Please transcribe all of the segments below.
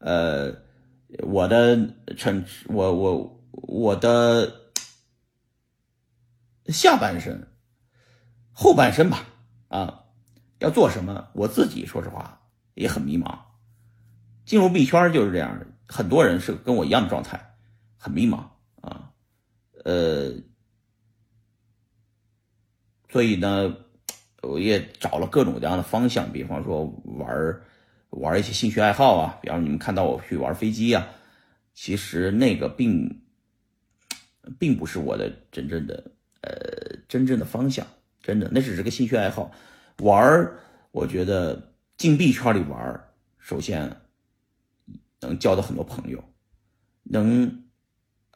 呃，我的成我我我的下半生、后半生吧，啊，要做什么？我自己说实话也很迷茫。进入币圈就是这样，很多人是跟我一样的状态，很迷茫啊，呃，所以呢，我也找了各种各样的方向，比方说玩玩一些兴趣爱好啊，比方你们看到我去玩飞机啊，其实那个并并不是我的真正的呃真正的方向，真的那只是个兴趣爱好。玩我觉得进币圈里玩首先。能交到很多朋友，能，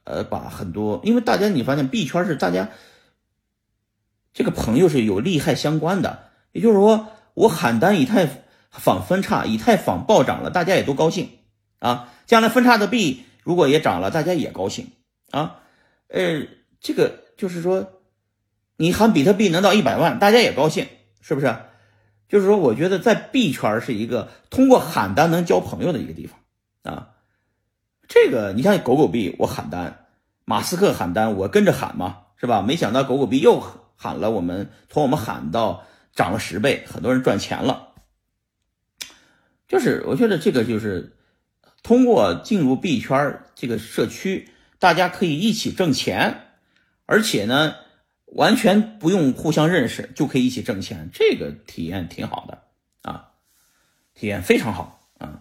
呃，把很多，因为大家你发现币圈是大家这个朋友是有利害相关的，也就是说，我喊单以太仿分叉，以太坊暴涨了，大家也都高兴啊。将来分叉的币如果也涨了，大家也高兴啊。呃，这个就是说，你喊比特币能到一百万，大家也高兴，是不是？就是说，我觉得在币圈是一个通过喊单能交朋友的一个地方。啊，这个你像狗狗币，我喊单，马斯克喊单，我跟着喊嘛，是吧？没想到狗狗币又喊了，我们从我们喊到涨了十倍，很多人赚钱了。就是我觉得这个就是通过进入币圈这个社区，大家可以一起挣钱，而且呢，完全不用互相认识就可以一起挣钱，这个体验挺好的啊，体验非常好。